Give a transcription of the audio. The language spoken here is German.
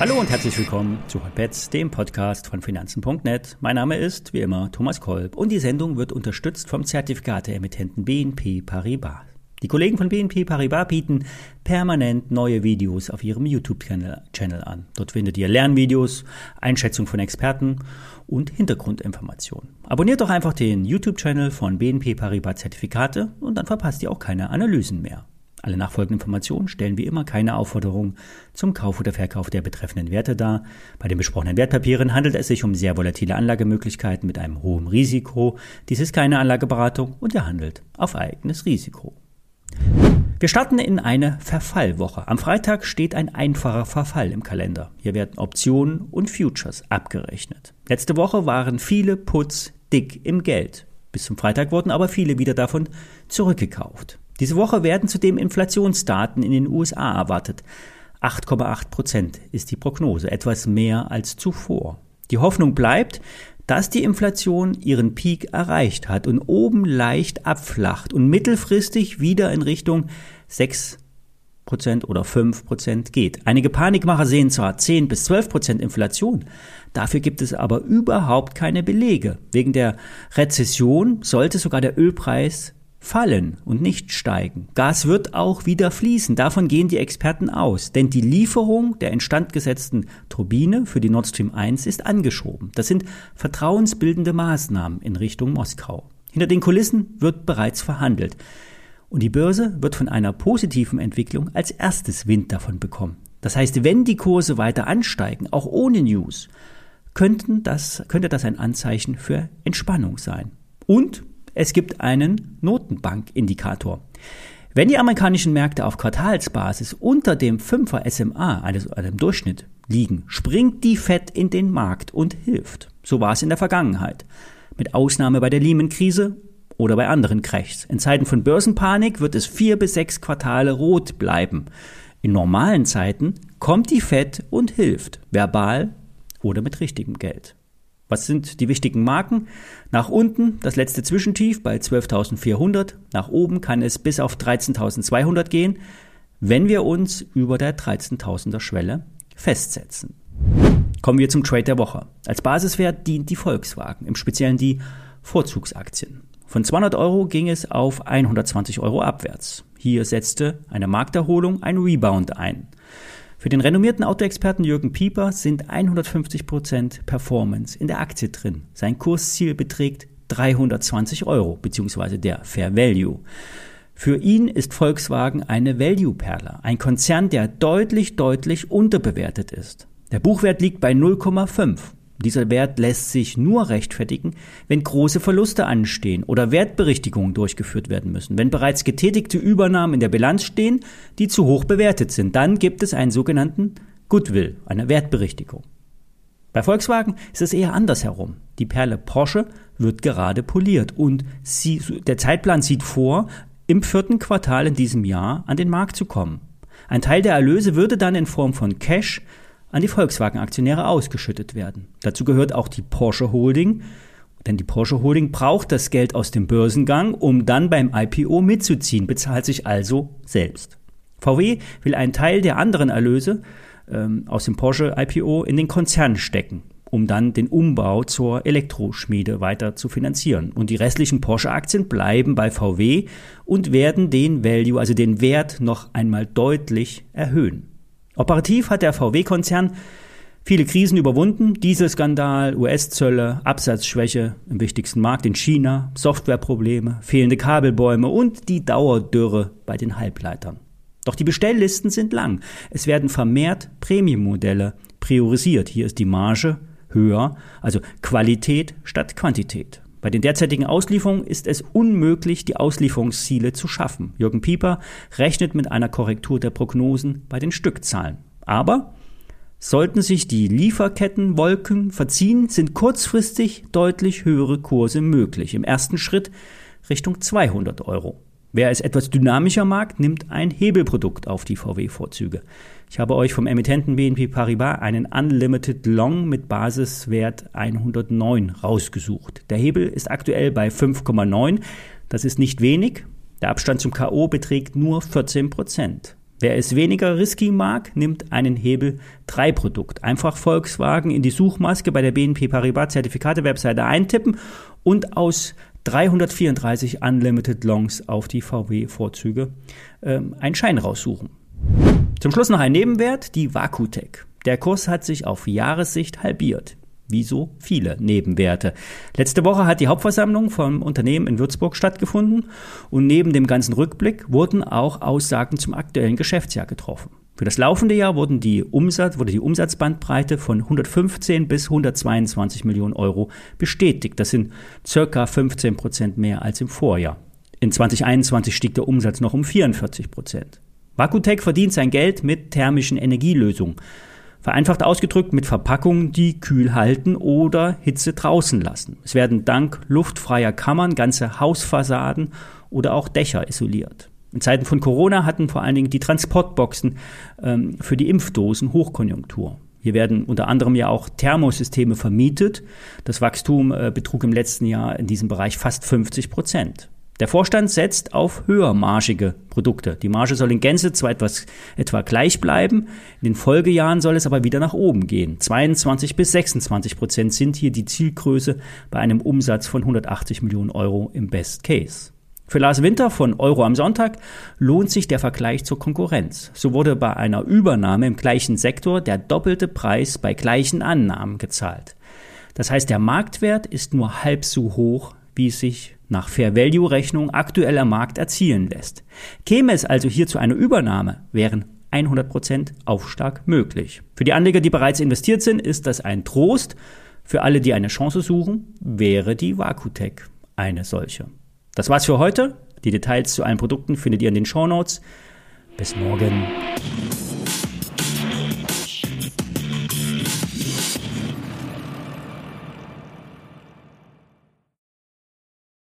Hallo und herzlich willkommen zu Hotbets, dem Podcast von Finanzen.net. Mein Name ist, wie immer, Thomas Kolb und die Sendung wird unterstützt vom Zertifikateemittenten BNP Paribas. Die Kollegen von BNP Paribas bieten permanent neue Videos auf ihrem YouTube-Channel an. Dort findet ihr Lernvideos, Einschätzung von Experten und Hintergrundinformationen. Abonniert doch einfach den YouTube-Channel von BNP Paribas Zertifikate und dann verpasst ihr auch keine Analysen mehr. Alle nachfolgenden Informationen stellen wie immer keine Aufforderung zum Kauf oder Verkauf der betreffenden Werte dar. Bei den besprochenen Wertpapieren handelt es sich um sehr volatile Anlagemöglichkeiten mit einem hohen Risiko. Dies ist keine Anlageberatung und ihr handelt auf eigenes Risiko. Wir starten in eine Verfallwoche. Am Freitag steht ein einfacher Verfall im Kalender. Hier werden Optionen und Futures abgerechnet. Letzte Woche waren viele Puts dick im Geld. Bis zum Freitag wurden aber viele wieder davon zurückgekauft. Diese Woche werden zudem Inflationsdaten in den USA erwartet. 8,8 Prozent ist die Prognose, etwas mehr als zuvor. Die Hoffnung bleibt, dass die Inflation ihren Peak erreicht hat und oben leicht abflacht und mittelfristig wieder in Richtung 6 Prozent oder 5 Prozent geht. Einige Panikmacher sehen zwar 10 bis 12 Prozent Inflation, dafür gibt es aber überhaupt keine Belege. Wegen der Rezession sollte sogar der Ölpreis fallen und nicht steigen. Gas wird auch wieder fließen, davon gehen die Experten aus, denn die Lieferung der instandgesetzten Turbine für die Nord Stream 1 ist angeschoben. Das sind vertrauensbildende Maßnahmen in Richtung Moskau. Hinter den Kulissen wird bereits verhandelt. Und die Börse wird von einer positiven Entwicklung als erstes Wind davon bekommen. Das heißt, wenn die Kurse weiter ansteigen, auch ohne News, könnten das, könnte das ein Anzeichen für Entspannung sein. Und es gibt einen Notenbankindikator. Wenn die amerikanischen Märkte auf Quartalsbasis unter dem 5er SMA, also einem Durchschnitt, liegen, springt die Fed in den Markt und hilft. So war es in der Vergangenheit. Mit Ausnahme bei der Lehman-Krise oder bei anderen Crashs. In Zeiten von Börsenpanik wird es vier bis sechs Quartale rot bleiben. In normalen Zeiten kommt die Fed und hilft, verbal oder mit richtigem Geld. Was sind die wichtigen Marken? Nach unten das letzte Zwischentief bei 12.400. Nach oben kann es bis auf 13.200 gehen, wenn wir uns über der 13.000er Schwelle festsetzen. Kommen wir zum Trade der Woche. Als Basiswert dient die Volkswagen, im Speziellen die Vorzugsaktien. Von 200 Euro ging es auf 120 Euro abwärts. Hier setzte eine Markterholung ein Rebound ein. Für den renommierten Autoexperten Jürgen Pieper sind 150% Performance in der Aktie drin. Sein Kursziel beträgt 320 Euro, beziehungsweise der Fair Value. Für ihn ist Volkswagen eine Value-Perle, ein Konzern, der deutlich, deutlich unterbewertet ist. Der Buchwert liegt bei 0,5 dieser Wert lässt sich nur rechtfertigen, wenn große Verluste anstehen oder Wertberichtigungen durchgeführt werden müssen. Wenn bereits getätigte Übernahmen in der Bilanz stehen, die zu hoch bewertet sind, dann gibt es einen sogenannten Goodwill, eine Wertberichtigung. Bei Volkswagen ist es eher andersherum. Die Perle Porsche wird gerade poliert und sie, der Zeitplan sieht vor, im vierten Quartal in diesem Jahr an den Markt zu kommen. Ein Teil der Erlöse würde dann in Form von Cash an die Volkswagen-Aktionäre ausgeschüttet werden. Dazu gehört auch die Porsche Holding, denn die Porsche Holding braucht das Geld aus dem Börsengang, um dann beim IPO mitzuziehen, bezahlt sich also selbst. VW will einen Teil der anderen Erlöse ähm, aus dem Porsche IPO in den Konzern stecken, um dann den Umbau zur Elektroschmiede weiter zu finanzieren. Und die restlichen Porsche-Aktien bleiben bei VW und werden den Value, also den Wert, noch einmal deutlich erhöhen. Operativ hat der VW-Konzern viele Krisen überwunden. Dieselskandal, US-Zölle, Absatzschwäche im wichtigsten Markt in China, Softwareprobleme, fehlende Kabelbäume und die Dauerdürre bei den Halbleitern. Doch die Bestelllisten sind lang. Es werden vermehrt Premium-Modelle priorisiert. Hier ist die Marge höher, also Qualität statt Quantität. Bei den derzeitigen Auslieferungen ist es unmöglich, die Auslieferungsziele zu schaffen. Jürgen Pieper rechnet mit einer Korrektur der Prognosen bei den Stückzahlen. Aber sollten sich die Lieferkettenwolken verziehen, sind kurzfristig deutlich höhere Kurse möglich. Im ersten Schritt Richtung 200 Euro. Wer es etwas dynamischer mag, nimmt ein Hebelprodukt auf die VW-Vorzüge. Ich habe euch vom Emittenten BNP Paribas einen Unlimited Long mit Basiswert 109 rausgesucht. Der Hebel ist aktuell bei 5,9. Das ist nicht wenig. Der Abstand zum KO beträgt nur 14 Prozent. Wer es weniger risky mag, nimmt einen Hebel 3 Produkt. Einfach Volkswagen in die Suchmaske bei der BNP Paribas Zertifikate-Webseite eintippen und aus 334 Unlimited Longs auf die VW-Vorzüge ähm, einen Schein raussuchen. Zum Schluss noch ein Nebenwert, die Vakutec. Der Kurs hat sich auf Jahressicht halbiert wie so viele Nebenwerte. Letzte Woche hat die Hauptversammlung vom Unternehmen in Würzburg stattgefunden und neben dem ganzen Rückblick wurden auch Aussagen zum aktuellen Geschäftsjahr getroffen. Für das laufende Jahr wurden die Umsatz, wurde die Umsatzbandbreite von 115 bis 122 Millionen Euro bestätigt. Das sind circa 15 Prozent mehr als im Vorjahr. In 2021 stieg der Umsatz noch um 44 Prozent. Vakutec verdient sein Geld mit thermischen Energielösungen. Vereinfacht ausgedrückt mit Verpackungen, die kühl halten oder Hitze draußen lassen. Es werden dank luftfreier Kammern ganze Hausfassaden oder auch Dächer isoliert. In Zeiten von Corona hatten vor allen Dingen die Transportboxen ähm, für die Impfdosen Hochkonjunktur. Hier werden unter anderem ja auch Thermosysteme vermietet. Das Wachstum äh, betrug im letzten Jahr in diesem Bereich fast 50 Prozent. Der Vorstand setzt auf höhermargige Produkte. Die Marge soll in Gänze zwar etwas, etwa gleich bleiben, in den Folgejahren soll es aber wieder nach oben gehen. 22 bis 26 Prozent sind hier die Zielgröße bei einem Umsatz von 180 Millionen Euro im Best Case. Für Lars Winter von Euro am Sonntag lohnt sich der Vergleich zur Konkurrenz. So wurde bei einer Übernahme im gleichen Sektor der doppelte Preis bei gleichen Annahmen gezahlt. Das heißt, der Marktwert ist nur halb so hoch, wie es sich nach Fair Value Rechnung aktuell am Markt erzielen lässt. Käme es also hier zu einer Übernahme, wären 100% Aufschlag möglich. Für die Anleger, die bereits investiert sind, ist das ein Trost. Für alle, die eine Chance suchen, wäre die Vakutec eine solche. Das war's für heute. Die Details zu allen Produkten findet ihr in den Show Notes. Bis morgen.